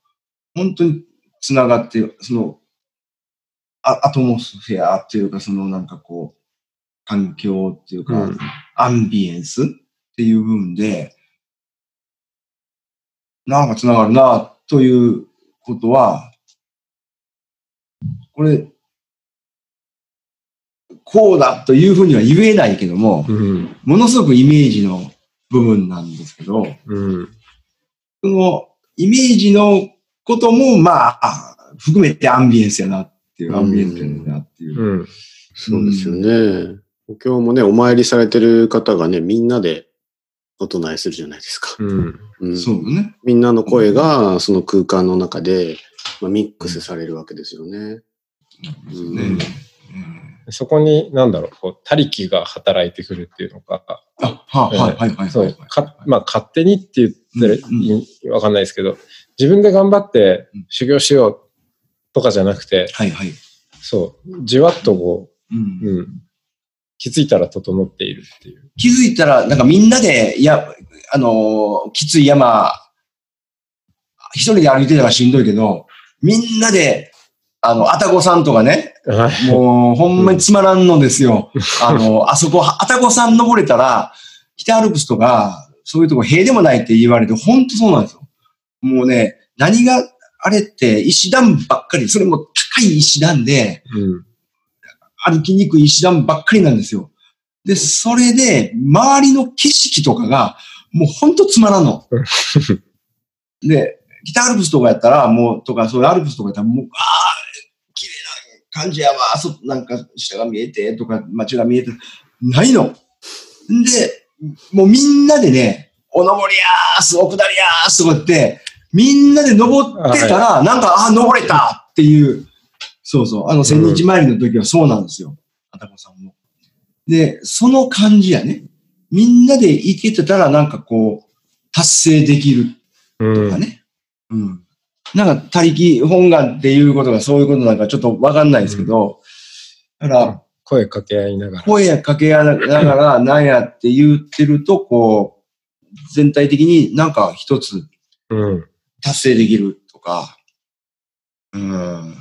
本当につながって、その、あアトモスフェアっていうか、そのなんかこう、環境っていうか、うんアンビエンスっていう部分で、なんかつながるな、ということは、これ、こうだというふうには言えないけども、うん。ものすごくイメージの部分なんですけど、うん。そのイメージのことも、まあ、含めてアンビエンスやなっていう、うんアンビエントやなっていう。うん。そうですよね。お経もね、お参りされてる方がね、みんなでお唱えするじゃないですか。うん。うんそうよね。みんなの声がその空間の中で、まあ、ミックスされるわけですよね。うん。ねそこに、なんだろう、こう、他力が働いてくるっていうのか、あ、ははいはいはいそう。はい。、か、まあ、勝手にって言ったらうんわかんないですけど、自分で頑張ってうん。修行しようとかじゃなくて、はいはい。そう、じわっとこうん。う、うん、気づいたら整っているっていう。気づいたら、なんかみんなで、いや、あのーきつい山、一人で歩いてたらしんどいけど、みんなで、あの、あたごさんとかね、はい。もう、ほんまにつまらんのですよ。あの、あそこ、あたごさん登れたら、北アルプスとか、そういうとこ塀でもないって言われて、ほんとそうなんですよ。もうね、何が、あれって石段ばっかり、それも高い石段で、うん。歩きにくい石段ばっかりなんですよ。で、それで、周りの景色とかが、もうほんとつまらんの。で、北アルプスとかやったら、もう、とか、そういうアルプスとかやったら、もう、ああ、感じやわ、そ、なんか、下が見えて、とか、街が見えて、ないの。で、もうみんなでね、お登りやーす、お下りやーす、とかって、みんなで登ってたら、なんか、あ、登れたっていう、そうそう、あの、千日参りの時はそうなんですよ。あたこさんも。で、その感じやね。みんなで行けてたら、なんかこう、達成できるうん。とかね。うん。なんか、他力本願っていうことがそういうことなんかちょっとわかんないですけど、だから、声かけ合いながら。声かけ合いながら、なんやって言ってると、こう、全体的になんか一つうん。達成できるとか、うん。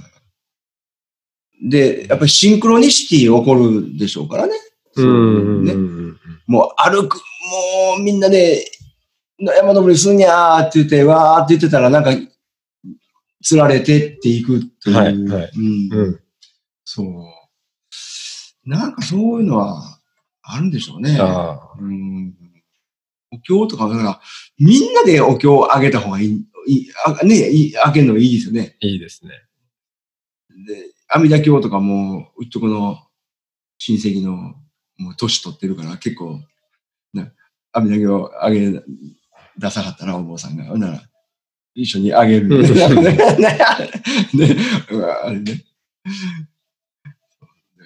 で、やっぱりシンクロニシティ起こるでしょうからね。うん。ねうん。もう歩く、もうみんなで山登りすんにゃーって言って、わーって言ってたらなんか、釣られてっていくっていう。はいはいうんうん。そう。なんかそういうのはあるんでしょうね。ああ。うん。お経とか、だから、みんなでお経をあげた方がいい、いいあね、いいあげるのいいですよね。いいですね。で、阿弥陀経とかも、うっとこの親戚の、もう年取ってるから、結構、ね、阿弥陀経あげ、出さはったら、お坊さんが。なら、一緒にあげる。あれね。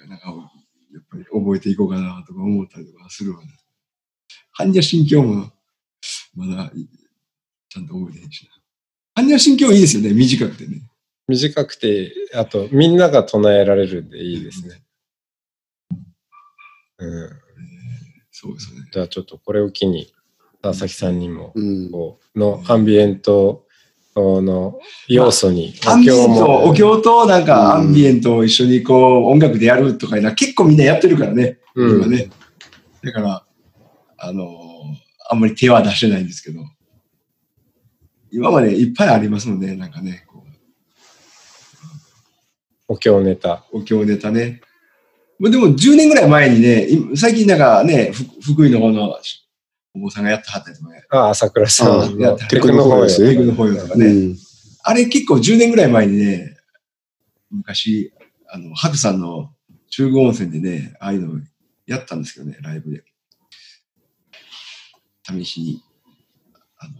なんか、やっぱり覚えていこうかなとか思ったりとかするわね。般若心経も、まだ、ちゃんと覚えてへんしな。般若心経いいですよね、短くてね。短くて、あと、みんなが唱えられるんでいいですね。うん。そうですよね。じゃあちょっとこれを機に、佐々木さんにも、うん。こう、のアンビエントの要素に、アンビエント、もお経となんかアンビエントを一緒にこう音楽でやるとか結構みんなやってるからね。うん今ね。だから、あのーあんまり手は出してないんですけど、今までいっぱいありますもんね、なんかね、こお経ネタ。うお経ネタね。まあでも10年ぐらい前にね、い最近なんかね、ふ福井の方のお坊さんがやってはったりとかね、ああ、朝倉さんテクノホイテクノホイですねテクノホイとかね、うん。あれ結構10年ぐらい前にね、昔、あの、白さんの中宮温泉でね、ああいうのやったんですけどね、ライブで。試しに、あの、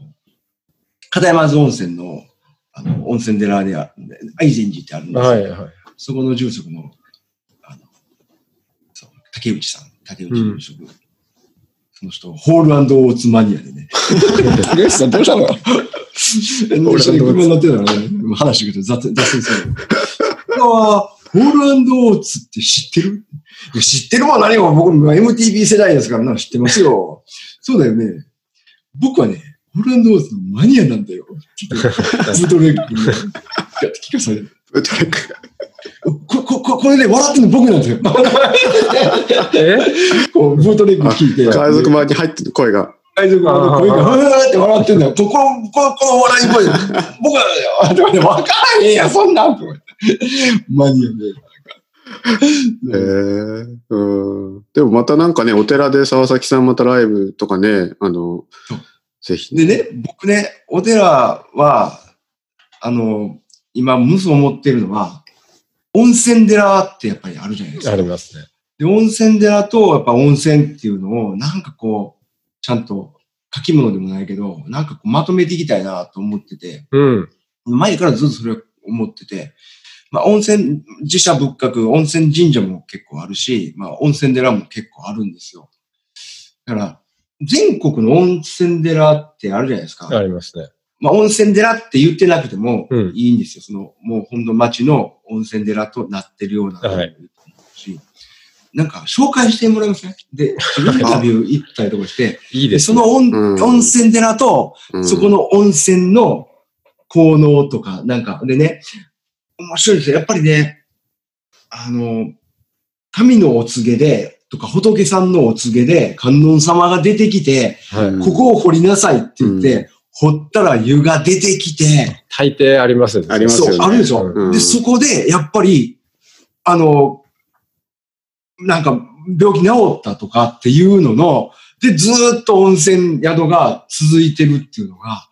片山津温泉の、あの、温泉寺では、愛禅寺ってあるんですよ。はいはい。そこの住職の、あの、そう、竹内さん、竹内住職、その人、ホールオーツマニアでね。竹内さんどうしたの？一緒に車乗ってたらね、話してくると雑雑する。ホール＆オーツって知ってる？知ってるもん何も僕 MTV 世代ですからな、知ってますよ。そうだよね。僕はね、ホール＆オーツのマニアなんだよ。ブートレグに聞かされる。ブートレグ。こ、こ、ここれね、笑ってるの僕なんですよ。え こう、ブートレック聞いて。海賊版に入ってる声が。海賊版の声が、ふーって笑ってんだよ。ここ、この、この笑い声、僕なんだよ。わからへんや、そんなん。マニアで。へえうん。でもまたなんかね、お寺で沢崎さんまたライブとかね、あのぜひ。でね、僕ね、お寺は、あの、今、むす思ってるのは、温泉寺ってやっぱりあるじゃないですか。ありますね。で、温泉寺と、やっぱ温泉っていうのを、なんかこう、ちゃんと書き物でもないけど、なんかこうまとめていきたいなと思ってて、うん。前からずっとそれを思ってて、まあ温泉、自社仏閣、温泉神社も結構あるし、まあ温泉寺も結構あるんですよ。だから、全国の温泉寺ってあるじゃないですか。ありますね。まあ温泉寺って言ってなくてもうんいいんですよ。その、もうほんと町の温泉寺となってるような。はいしなんか紹介してもらいますね。で、自分でインタビュー行ったりとかして、いいですね。その温,、うん温泉寺と、うんそこの温泉の効能とか、なんか、でね、面白いですよ。やっぱりね、あの、神のお告げで、とか仏さんのお告げで観音様が出てきて、はい。ここを掘りなさいって言って、掘ったら湯が出てきて、大抵ありますよね。ありますよねそう、あるでしょ。うんで、そこで、やっぱり、あの、なんか、病気治ったとかっていうのの、で、ずーっと温泉宿が続いてるっていうのが、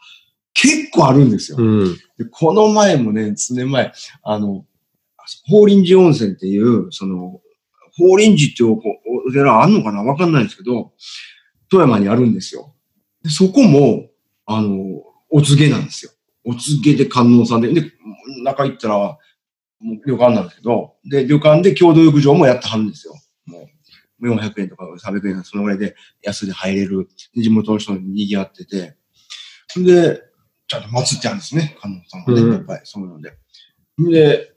結構あるんですよ。うん。でこの前もね、数年前、あの、法輪寺温泉っていう、その、法輪寺っていうおお寺あんのかな？わかんないんですけど、富山にあるんですよ。でそこも、あの、お告げなんですよ。お告げで観音さんで、で、中行ったら、もう旅館なんですけど、で、旅館で共同浴場もやってはるんですよ。もう、400円とか300円そのぐらいで安で入れる、地元の人に賑わってて、で、ちゃんと祭ってあるんですね、観音さんがね、うん。やっぱり。そういうので。で、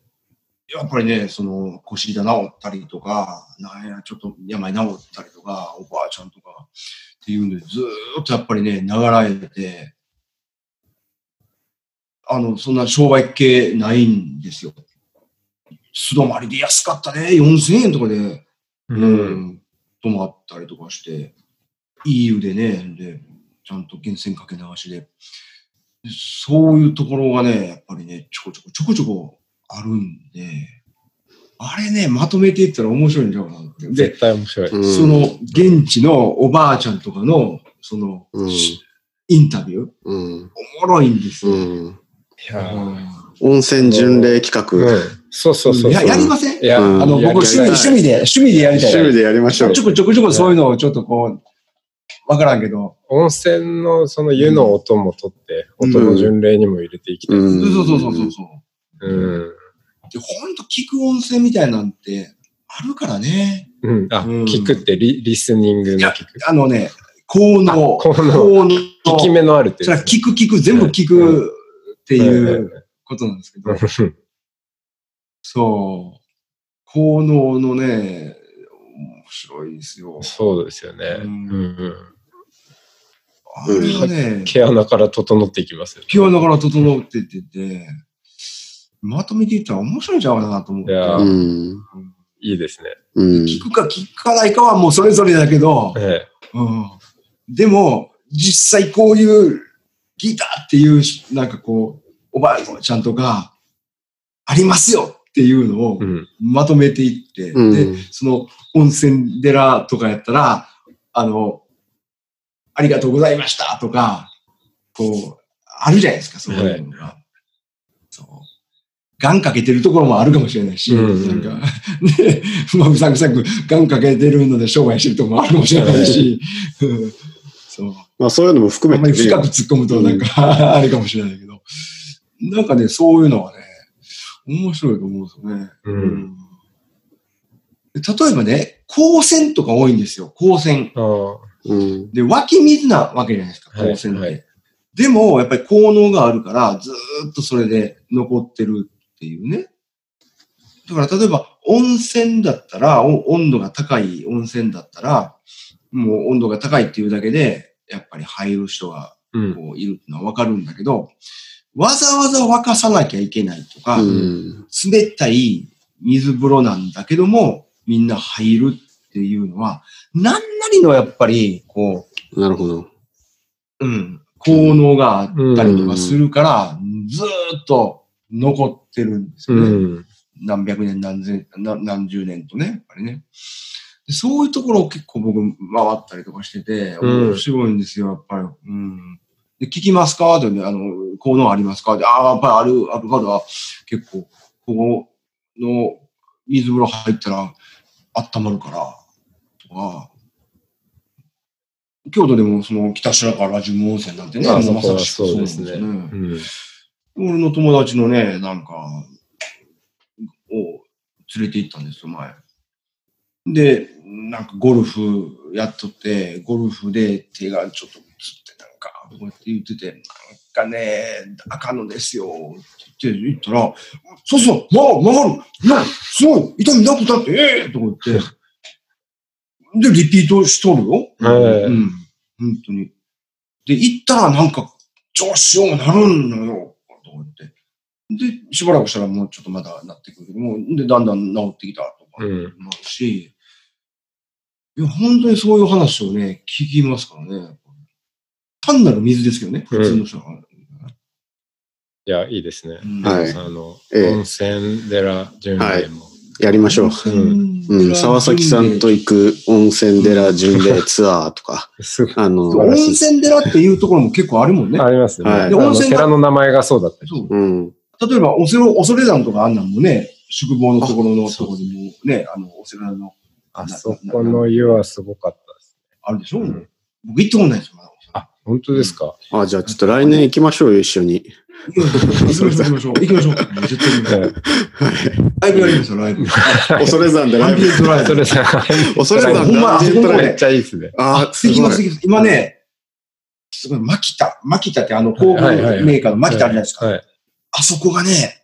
やっぱりね、その腰痛治ったりとか、なんや、ちょっと病治ったりとか、おばあちゃんとかっていうんで、ずーっとやっぱりね、流られて、あの、そんな商売系ないんですよ。素泊まりで安かったね、4000円とかで、う。うんん、泊まったりとかして、いい湯でね、で、ちゃんと源泉かけ流しで、でそういうところがね、やっぱりね、ちょこちょこちょこちょこあるんで、あれね、まとめていったら面白いんじゃないかなって。で絶、対面白い。うんその、現地のおばあちゃんとかの、その、うんしインタビュー、うん。おもろいんですよ。うん。いや温泉巡礼企画。うん。そうそうそうそう。ややりません？いや、うんあの、僕、趣味、趣味で、趣味でやりたい。趣味でやりましょうち。ょこちょこちょこそういうのをちょっとこう、わからんけど、温泉のその湯の音も取って、うん音の巡礼にも入れていきたい。うんそうそうそうそうそう。うん。で、ほんと聞く温泉みたいなんてあるからね。うん。あ、うん聞くってリリスニングの聞く。あのね、効能。あ効能効能。聞き目のあるってそれはやつね。聞く聞く、全部聞くっていうことなんですけど、うんそう。効能のね、面白いですよ。そうですよね。ううんんうん。あれはね、毛穴から整っていきますよね。気をながら整ってってて、まとめていったら面白いんちゃうかなと思って。いやーうん。いいですね。うん。聞くか聞かないかはもうそれぞれだけど、えうん、でも、実際こういうギターっていう、なんかこう、おばあちゃんとか、ありますよっていうのを。まとめていって、うんで、その温泉寺とかやったら、あの、ありがとうございましたとか、こう、あるじゃないですか、そういうのが。そう。ガンかけてるところもあるかもしれないし、うんなんか、ね、まあ、うさんくさくガンかけてるので商売してるところもあるかもしれないし、うんそう。まあそういうのも含めてね、深く突っ込むとなんか、あれかもしれないけど、なんかね、そういうのはね、面白いと思うんですよね。うん。で例えばね、光線とか多いんですよ、光線。うん。で、湧き水なわけじゃないですか、はい光線って。はい。でも、やっぱり効能があるから、ずーっとそれで残ってるっていうね。だから、例えば、温泉だったら、お温度が高い温泉だったら、もう温度が高いっていうだけで、やっぱり入る人がうん。こういるのはわかるんだけど、わざわざ沸かさなきゃいけないとか、うん。冷たい水風呂なんだけども、みんな入るっていうのは、何なりのやっぱり、こなるほど。う、うん、効能があったりとかするから、ずーっと残ってるんですうよね。ん。何百年何千、な何十年とね、やっぱりね。でそういうところを結構僕回ったりとかしてて、うん面白いんですよ、やっぱり。うん。で、聞きますか？とね、あの、効能ありますか？で、ああ、やっぱりある、あるから、結構、ここの水風呂入ったら温まるから、とか、京都でもその北白川ラジウム温泉なんてね、あまさしくそうですね。うん。俺の友達のね、なんか、を連れて行ったんですよ、前。で、なんかゴルフやっとって、ゴルフで手がちょっとつってなんか、こうやって言ってて、なんかね、あかんのですよ、って言ったら、そうそう、曲がる、曲がる、いや、すごい、痛みなくたって、ええとか言って、で、リピートしとるよ。はいうん、本当に。で、行ったらなんか、調子ようなるんのよ。で、しばらくしたらもうちょっとまだなってくるけども、で、だんだん治ってきたとか、うんなるし、いや、本当にそういう話をね、聞きますからね。単なる水ですけどね、普通の人が。いや、いいですね。うんはいあの、ええ温泉寺巡礼も。やりましょう。うん。沢崎さんと行く温泉寺巡礼ツアーとか、すあの、温泉寺っていうところも結構あるもんね。ありますね。はい温泉寺の名前がそうだったり。そううん。例えば、おせろ、恐山とかあんなんもね、宿坊のところのところにもね、あの、お世話の、あそこの湯はすごかったです。あるでしょ、うん僕行ったことないですよ。あ、本当ですか。あ、じゃあちょっと来年行きましょうよ、一緒に。行きましょう、行きましょう。行きましょう。絶対行きましょうライブやりますよ、ライブ。恐山でライブ。それさ、恐山ほんまめっちゃいいですね。あ、す行きます。今ね、すごい、マキタ。マキタってあの、工具メーカーのマキタあるじゃないですか。はい。あそこがね、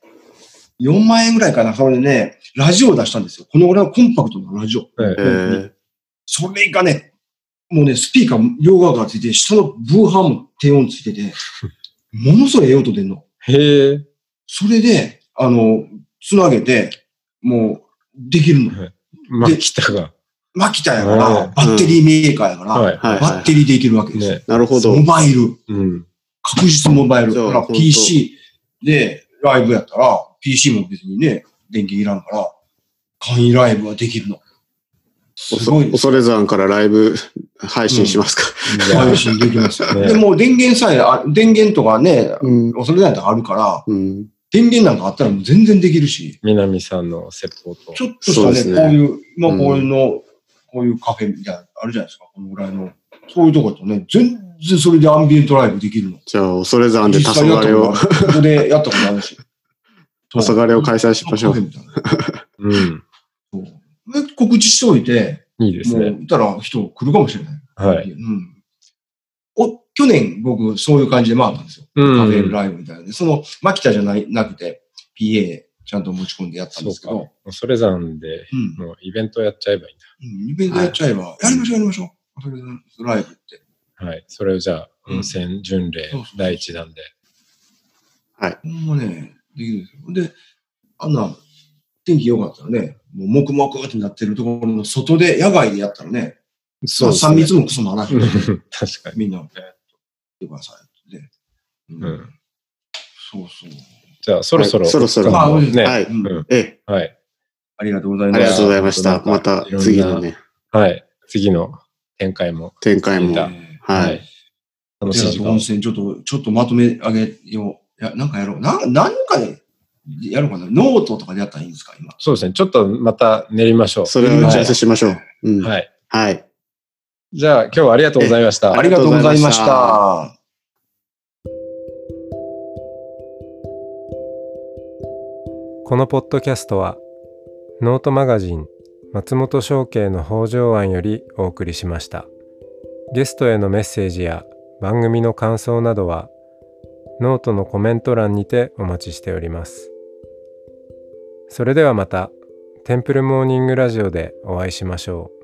4万円ぐらいかな、それでね、ラジオを出したんですよ。このぐらいのコンパクトなラジオ。それがね、もうね、スピーカー両側からついて、下のブーハーも低音ついてて、ものすごいええ音出んの。へえ。それで、あの、つなげて、もう、できるの。まあ、北が。マキタやかうんら、バッテリーメーカーやから、はい。はいバッテリーでいけるわけですよ。ね。なるほど。モバイル、うん。確実モバイル。だから PC でライブやったら、PC も別にね、電源いらんから、簡易ライブはできるの。すごいです。恐山からライブ配信しますか？じゃあ配信できますよ。ねでもう電源さえあ、電源とかね、うん。恐れないとかあるから、うん。電源なんかあったらもう全然できるし、南さんの説法と。ちょっとしたね、ねこういう、今うんこういうの、こういうカフェみたいなのあるじゃないですか、このぐらいの。そういうとこだとね、全然それでアンビエントライブできるの。じゃあ、恐山で実黄昏を際やったことある、ここでやったことあるし。黄昏を開催しましょう。うん。そうで告知しておいて、もう、いいですね。言ったら人来るかもしれない。はい。うん。お、去年僕そういう感じで回ったんですよ。うんカフェライブみたいなので、その、マキタじゃないなくて、PA ちゃんと持ち込んでやったんですけど、。それ山で、うん。もうイベントやっちゃえばいいんうんイベントやっちゃえば、やりましょうやりましょう。それでライブって。だ。はい。それをじゃあ、うん温泉巡礼第一弾で。ほんまね、できるんですよ。で、あんな、天気良かったらね、もう黙々ってなってるところの外で、野外でやったらね、そうです3密もクソもならへん。うん確かに。みんな、えーっと、てくださいって。うんうんそうそう。じゃあ、そろそろ。はいそろそろあそうですね。はいうんうんええ、はい。ありがとうございます。ありがとうございました。また次のね、はい。次の展開も。展開も。はい。。楽しい時間温。泉ちょっと、ちょっとまとめ上げよう。いや、なんかやろう。なん何かでやろうかな。ノートとかでやったらいいんですか、今。そうですね。ちょっとまた練りましょう。それを打ち合わせしましょう。うん。はい。はい。じゃあ今日はありがとうございました。ありがとうございました。このポッドキャストはノートマガジン松本紹圭の方丈庵よりお送りしましたゲストへのメッセージや番組の感想などはノートのコメント欄にてお待ちしております。それではまたテンプルモーニングラジオでお会いしましょう。